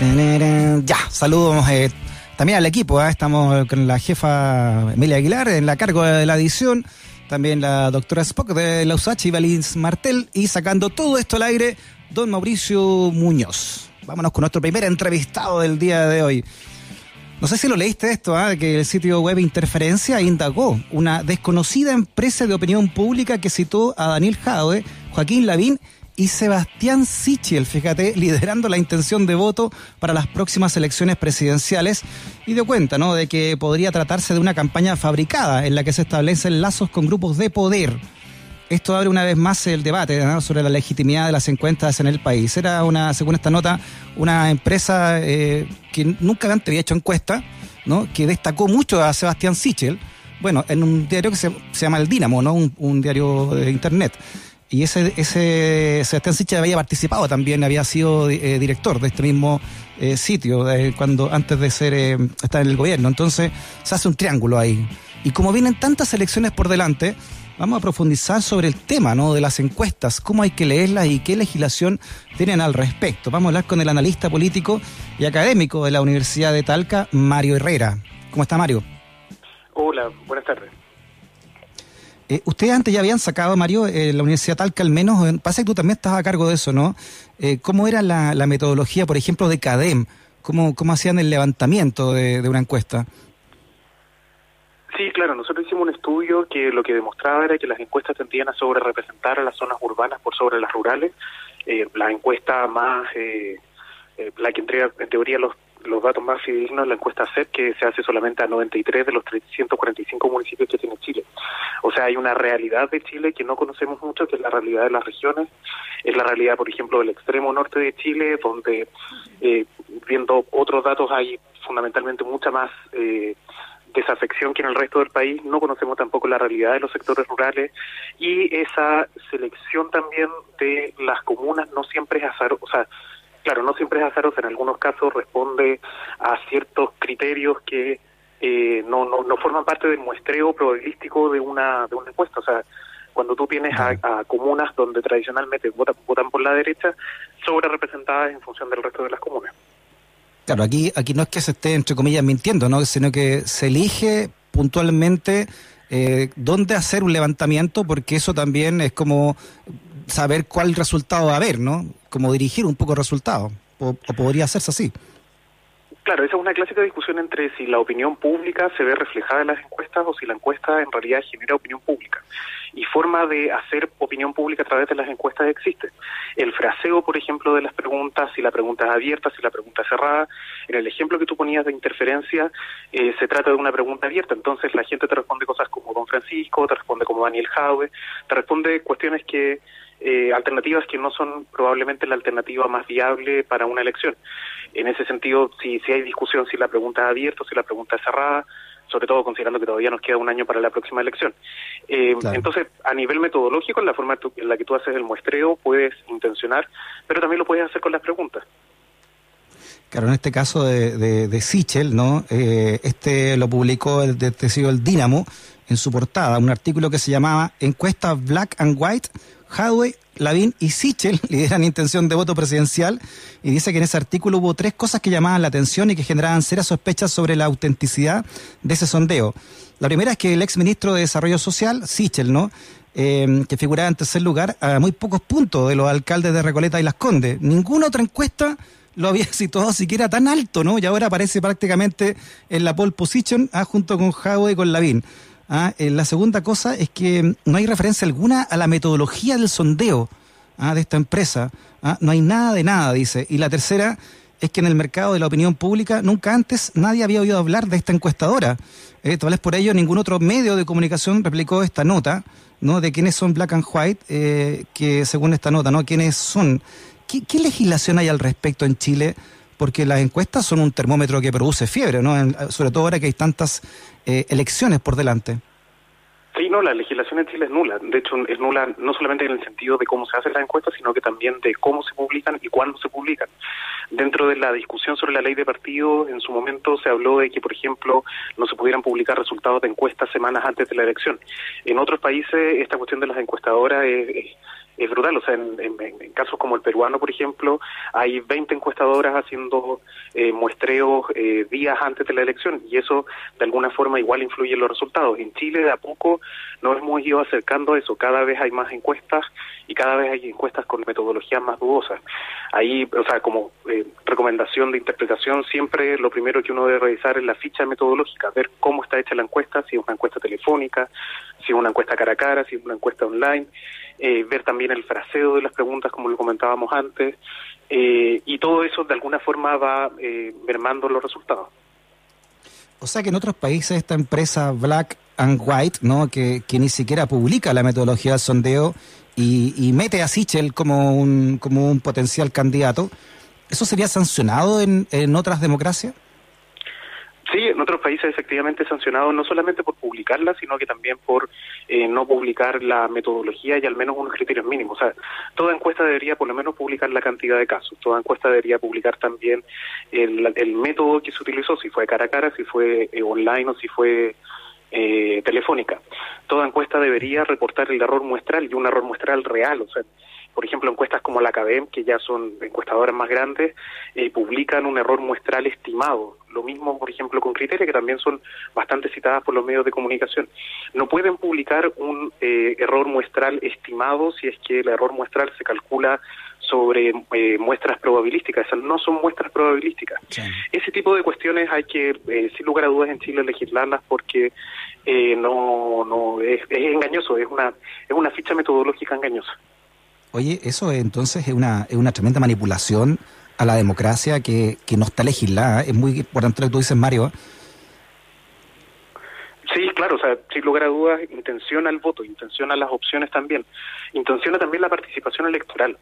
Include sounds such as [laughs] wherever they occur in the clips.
Ya, saludos eh, también al equipo. ¿eh? Estamos con la jefa Emilia Aguilar en la cargo de la edición. También la doctora Spock de la USACH y Valins Martel. Y sacando todo esto al aire, don Mauricio Muñoz. Vámonos con nuestro primer entrevistado del día de hoy. No sé si lo leíste esto, que el sitio web Interferencia indagó una desconocida empresa de opinión pública que citó a Daniel Jadwe, Joaquín Lavín y Sebastián Sichel, fíjate, liderando la intención de voto para las próximas elecciones presidenciales y dio cuenta, ¿no?, de que podría tratarse de una campaña fabricada en la que se establecen lazos con grupos de poder. Esto abre una vez más el debate sobre la legitimidad de las encuestas en el país. Era una, según esta nota, una empresa eh, que nunca antes había hecho encuesta, ¿no? que destacó mucho a Sebastián Sichel, bueno, en un diario que se, llama El Dínamo, ¿no? un diario de internet. Y ese, ese Sebastián Sicha había participado también, había sido eh, director de este mismo eh, sitio cuando antes de ser eh, estar en el gobierno. Entonces se hace un triángulo ahí. Y como vienen tantas elecciones por delante, vamos a profundizar sobre el tema ¿no? de las encuestas, cómo hay que leerlas y qué legislación tienen al respecto. Vamos a hablar con el analista político y académico de la Universidad de Talca, Mario Herrera. ¿Cómo está Mario? Hola, buenas tardes. Eh, ustedes antes ya habían sacado, Mario, eh, la Universidad Talca al menos, pasa que tú también estás a cargo de eso, ¿no? Eh, ¿Cómo era la, metodología, por ejemplo, de CADEM? ¿Cómo, cómo hacían el levantamiento de, una encuesta? Sí, claro, nosotros hicimos un estudio que lo que demostraba era que las encuestas tendían a sobre representar a las zonas urbanas por sobre las rurales. la encuesta más, la que entrega en teoría los los datos más fidedignos la encuesta CEP, que se hace solamente a 93 de los 345 municipios que tiene Chile. O sea, hay una realidad de Chile que no conocemos mucho, que es la realidad de las regiones, es la realidad, por ejemplo, del extremo norte de Chile, donde, eh, viendo otros datos, hay fundamentalmente mucha más eh, desafección que en el resto del país, no conocemos tampoco la realidad de los sectores rurales. Y esa selección también de las comunas no siempre es azar, o sea, claro, no siempre es azarosa, en algunos casos responde a ciertos criterios que eh, no, no, no forman parte del muestreo probabilístico de una, de una encuesta. O sea, cuando tú tienes a, comunas donde tradicionalmente votan, votan por la derecha, sobre representadas en función del resto de las comunas. Claro, aquí, aquí no es que se esté, entre comillas, mintiendo, ¿no? sino que se elige puntualmente eh, dónde hacer un levantamiento, porque eso también es como saber cuál resultado va a haber, ¿no? Como dirigir un poco el resultado, o, podría hacerse así. Claro, esa es una clásica discusión entre si la opinión pública se ve reflejada en las encuestas o si la encuesta en realidad genera opinión pública. Y forma de hacer opinión pública a través de las encuestas existe. El fraseo, por ejemplo, de las preguntas, si la pregunta es abierta, si la pregunta es cerrada. En el ejemplo que tú ponías de interferencia, eh, se trata de una pregunta abierta. Entonces la gente te responde cosas como Don Francisco, te responde como Daniel Jaue, te responde cuestiones que eh, alternativas que no son probablemente la alternativa más viable para una elección. En ese sentido, si, si hay discusión si la pregunta es abierta si la pregunta es cerrada, sobre todo considerando que todavía nos queda un año para la próxima elección. Eh, entonces, a nivel metodológico, en la forma en la que tú haces el muestreo, puedes intencionar, pero también lo puedes hacer con las preguntas. Claro, en este caso de, de, Sichel, ¿no? Eh, este lo publicó el, de, el Dínamo en su portada, un artículo que se llamaba Encuesta Black and White Hadwe, Lavín y Sichel [laughs] lideran intención de voto presidencial y dice que en ese artículo hubo tres cosas que llamaban la atención y que generaban serias sospechas sobre la autenticidad de ese sondeo. La primera es que el ex ministro de Desarrollo Social, Sichel, ¿no? Em, que figuraba en tercer lugar a muy pocos puntos de los alcaldes de Recoleta y Las Condes. Ninguna otra encuesta lo había [laughs] situado siquiera tan alto, ¿no? Y ahora aparece prácticamente en la pole position ah, junto con Jadwe y con Lavín. Ah, eh, la segunda cosa es que no hay referencia alguna a la metodología del sondeo ah, de esta empresa. Ah, no hay nada de nada, dice. Y la tercera es que en el mercado de la opinión pública nunca antes nadie había oído hablar de esta encuestadora. Eh, tal vez por ello ningún otro medio de comunicación replicó esta nota, ¿no? De quiénes son Black and White, eh, que según esta nota, ¿no? ¿Quiénes son? ¿Qué, legislación hay al respecto en Chile? Porque las encuestas son un termómetro que produce fiebre, ¿no? sobre todo ahora que hay tantas eh, elecciones por delante. Sí, no, la legislación en Chile es nula. De hecho, es nula no solamente en el sentido de cómo se hacen las encuestas, sino que también de cómo se publican y cuándo se publican. Dentro de la discusión sobre la ley de partidos, en su momento se habló de que, por ejemplo, no se pudieran publicar resultados de encuestas semanas antes de la elección. En otros países, esta cuestión de las encuestadoras es es brutal. O sea, en, casos como el peruano, por ejemplo, hay 20 encuestadoras haciendo eh, muestreos eh, días antes de la elección y eso de alguna forma igual influye en los resultados. En Chile de a poco nos hemos ido acercando a eso. Cada vez hay más encuestas y cada vez hay encuestas con metodologías más dudosas. Ahí, o sea, como eh, recomendación de interpretación, siempre lo primero que uno debe revisar es la ficha metodológica, ver cómo está hecha la encuesta, si es una encuesta telefónica, si es una encuesta cara a cara, si es una encuesta online, eh, ver también el fraseo de las preguntas, como lo comentábamos antes, eh, y todo eso de alguna forma va eh, mermando los resultados. O sea que en otros países esta empresa Black and White, ¿no? que, que ni siquiera publica la metodología del sondeo y, y mete a Sichel como un, como un potencial candidato, ¿eso sería sancionado en, en otras democracias? Sí, en otros países efectivamente sancionado no solamente por publicarla, sino que también por eh, no publicar la metodología y al menos unos criterios mínimos. O sea, toda encuesta debería por lo menos publicar la cantidad de casos, toda encuesta debería publicar también el, el método que se utilizó, si fue cara a cara, si fue eh, online o si fue eh, telefónica. Toda encuesta debería reportar el error muestral y un error muestral real, o sea, por ejemplo, encuestas como la CADEM, que ya son encuestadoras más grandes, eh, publican un error muestral estimado. Lo mismo, por ejemplo, con Criteria, que también son bastante citadas por los medios de comunicación. No pueden publicar un eh, error muestral estimado si es que el error muestral se calcula sobre eh, muestras probabilísticas, esas no son muestras probabilísticas. Ese tipo de cuestiones hay que, sin lugar a dudas, en Chile legislarlas porque no, no es, es engañoso, es una, es una ficha metodológica engañosa. Oye, eso entonces es una, es una tremenda manipulación a la democracia que, que no está legislada. Es muy importante lo que tú dices, Mario. Sí, claro, o sea, sin lugar a dudas, intenciona el voto, intenciona las opciones también, intenciona también la participación electoral.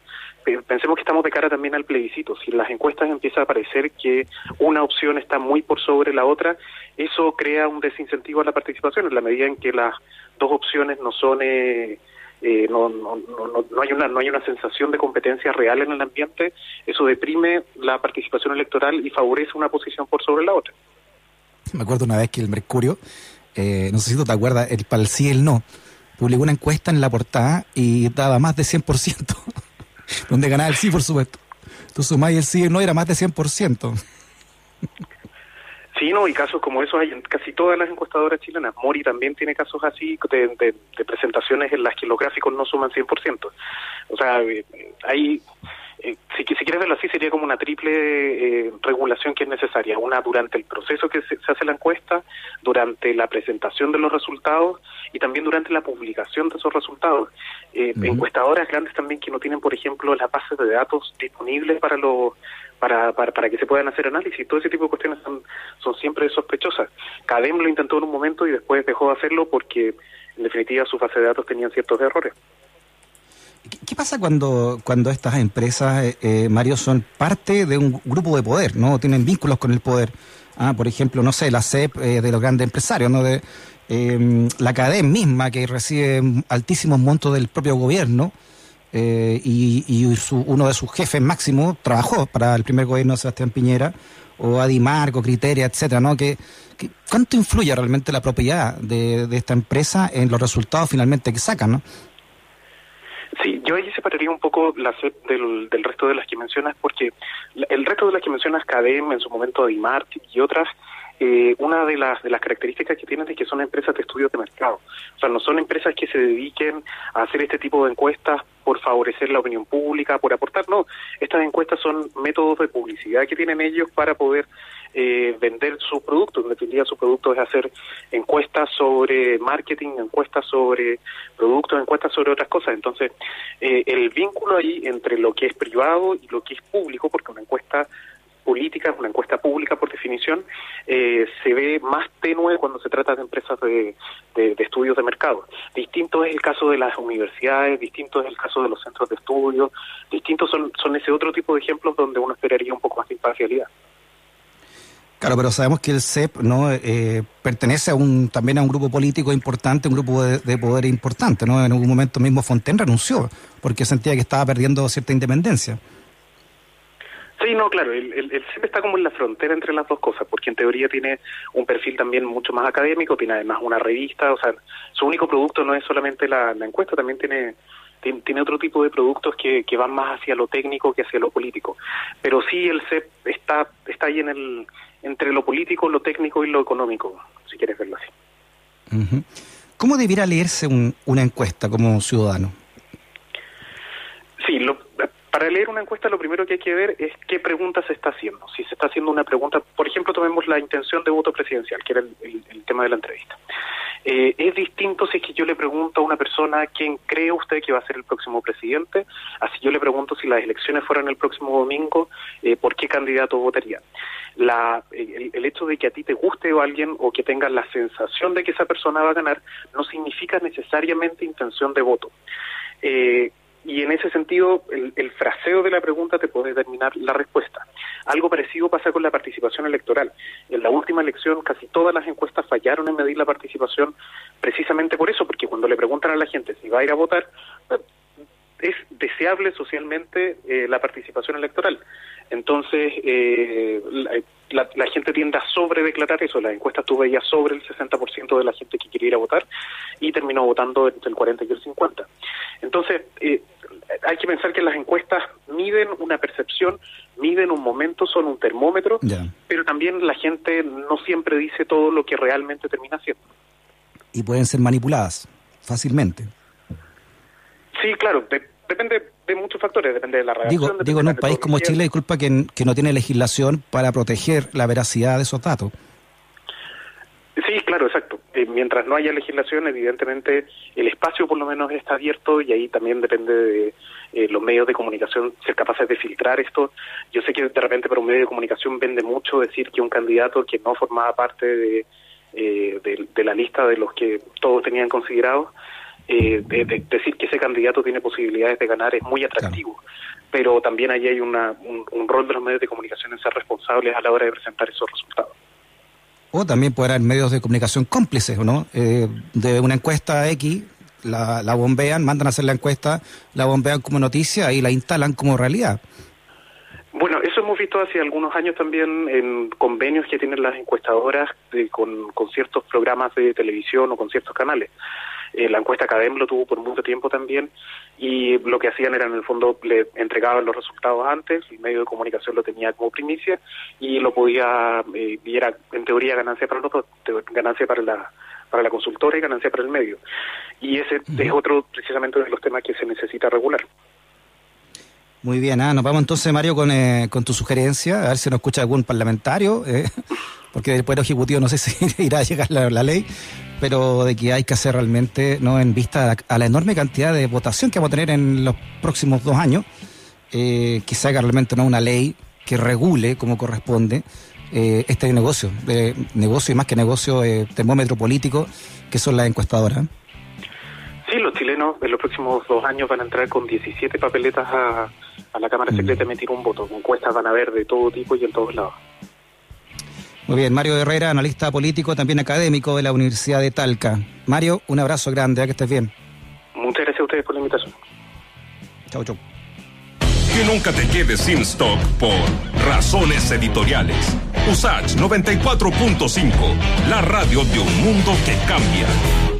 Pensemos que estamos de cara también al plebiscito. Si en las encuestas empieza a parecer que una opción está muy por sobre la otra, eso crea un desincentivo a la participación en la medida en que las dos opciones no son eh, eh, no, no, no, no, hay una, no hay una sensación de competencia real en el ambiente, eso deprime la participación electoral y favorece una posición por sobre la otra. Me acuerdo una vez que el Mercurio, eh, no sé si tú te acuerdas, el para el sí el no, publicó una encuesta en la portada y daba más de 100%, [laughs] donde ganaba el sí, por supuesto. Entonces, más y el sí y el no era más de 100%. [laughs] Sí, no, y casos como esos hay en casi todas las encuestadoras chilenas. Mori también tiene casos así de, presentaciones en las que los gráficos no suman 100%. O sea, eh, hay, eh, si, si quieres verlo así, sería como una triple eh, regulación que es necesaria. Una durante el proceso que se, hace la encuesta, durante la presentación de los resultados y también durante la publicación de esos resultados. Encuestadoras grandes también que no tienen, por ejemplo, las bases de datos disponibles para los para, para, para que se puedan hacer análisis. Todo ese tipo de cuestiones son, son siempre sospechosas. CADEM lo intentó en un momento y después dejó de hacerlo porque, en definitiva, su base de datos tenían ciertos errores. ¿Qué pasa cuando, cuando estas empresas, eh, eh, Mario, son parte de un grupo de poder, no tienen vínculos con el poder? Ah, por ejemplo, no sé, la CEP eh, de los grandes empresarios, no de la CADEM misma que recibe altísimos montos del propio gobierno. Eh, y, uno de sus jefes máximos trabajó para el primer gobierno de Sebastián Piñera, o Adimarco, Criteria, etcétera, ¿no? Que, ¿Cuánto influye realmente la propiedad de, esta empresa en los resultados finalmente que sacan, no? Sí, yo ahí separaría un poco la del, del resto de las que mencionas, porque el resto de las que mencionas, CADEM, en su momento Adimarc y otras, eh, una de las, de las características que tienen es que son empresas de estudios de mercado. O sea, no son empresas que se dediquen a hacer este tipo de encuestas por favorecer la opinión pública, por aportar, no. Estas encuestas son métodos de publicidad que tienen ellos para poder eh, vender sus productos. En definitiva, su producto es hacer encuestas sobre marketing, encuestas sobre productos, encuestas sobre otras cosas. Entonces, eh, el vínculo ahí entre lo que es privado y lo que es público, porque una encuesta política, una encuesta pública por definición, eh, se ve más tenue cuando se trata de empresas de, estudios de mercado. Distinto es el caso de las universidades, distinto es el caso de los centros de estudio, distintos son, son ese otro tipo de ejemplos donde uno esperaría un poco más de imparcialidad. Claro, pero sabemos que el CEP no eh, pertenece a un también a un grupo político importante, un grupo de, de, poder importante, ¿no? En algún momento mismo Fontaine renunció porque sentía que estaba perdiendo cierta independencia. Sí, no, claro, el, el, CEP está como en la frontera entre las dos cosas, porque en teoría tiene un perfil también mucho más académico, tiene además una revista, o sea, su único producto no es solamente la, encuesta, también tiene tiene, otro tipo de productos que, que, van más hacia lo técnico que hacia lo político. Pero sí el CEP está, está ahí en el, entre lo político, lo técnico y lo económico, si quieres verlo así. ¿Cómo debiera leerse una encuesta como ciudadano? Sí, lo, para leer una encuesta lo primero que hay que ver es qué pregunta se está haciendo. Si se está haciendo una pregunta, por ejemplo, tomemos la intención de voto presidencial, que era el, tema de la entrevista. Eh, es distinto si es que yo le pregunto a una persona quién cree usted que va a ser el próximo presidente, así yo le pregunto si las elecciones fueran el próximo domingo, eh, por qué candidato votaría. El, hecho de que a ti te guste o alguien o que tengas la sensación de que esa persona va a ganar no significa necesariamente intención de voto. Eh, y en ese sentido el, fraseo de la pregunta te puede determinar la respuesta. Algo parecido pasa con la participación electoral. En la última elección casi todas las encuestas fallaron en medir la participación precisamente por eso, porque cuando le preguntan a la gente si va a ir a votar, es deseable socialmente eh, la participación electoral. Entonces, eh, la, gente tiende a sobredeclarar eso. Las encuestas tú veías sobre el 60% de la gente que quería ir a votar y terminó votando entre el 40 y el 50. Entonces, eh, hay que pensar que las encuestas miden una percepción, miden un momento, son un termómetro, pero también la gente no siempre dice todo lo que realmente termina siendo. Y pueden ser manipuladas fácilmente. Sí, claro, depende de muchos factores, depende de la reacción. Digo, digo en un país como Chile, disculpa, que, que no tiene legislación para proteger la veracidad de esos datos. Sí, claro, exacto. Eh, mientras no haya legislación, evidentemente el espacio por lo menos está abierto y ahí también depende de eh, los medios de comunicación ser capaces de filtrar esto. Yo sé que de repente para un medio de comunicación vende mucho decir que un candidato que no formaba parte de, eh, de, la lista de los que todos tenían considerados, eh, de, decir que ese candidato tiene posibilidades de ganar es muy atractivo. Pero también ahí hay una, un, rol de los medios de comunicación en ser responsables a la hora de presentar esos resultados. O también puede haber medios de comunicación cómplices, ¿no? Eh, de una encuesta X, la, la bombean, mandan a hacer la encuesta, la bombean como noticia y la instalan como realidad. Bueno, eso hemos visto hace algunos años también en convenios que tienen las encuestadoras con, con, ciertos programas de televisión o con ciertos canales. Eh, la encuesta Academ lo tuvo por mucho tiempo también y lo que hacían era en el fondo le entregaban los resultados antes, el medio de comunicación lo tenía como primicia y lo podía, eh, y era en teoría ganancia para los dos, ganancia para la para la consultora y ganancia para el medio. Y ese es otro precisamente de los temas que se necesita regular. Muy bien, ah, nos vamos entonces, Mario, con, eh, con tu sugerencia, a ver si nos escucha algún parlamentario, eh, [laughs] porque del Poder Ejecutivo no sé si [laughs] irá a llegar la, ley, pero de que hay que hacer realmente, no en vista a, la enorme cantidad de votación que vamos a tener en los próximos dos años, eh, que se haga realmente no una ley que regule como corresponde eh, este negocio, de negocio y más que negocio, eh, termómetro político, que son las encuestadoras. Sí, los chilenos en los próximos dos años van a entrar con 17 papeletas a, la Cámara mm. Secreta a emitir un voto. Encuestas van a haber de todo tipo y en todos lados. Muy bien, Mario Herrera, analista político, también académico de la Universidad de Talca. Mario, un abrazo grande, a que estés bien. Muchas gracias a ustedes por la invitación. Chau, chau. Que nunca te quedes sin stock por razones editoriales. USACH 94.5, la radio de un mundo que cambia.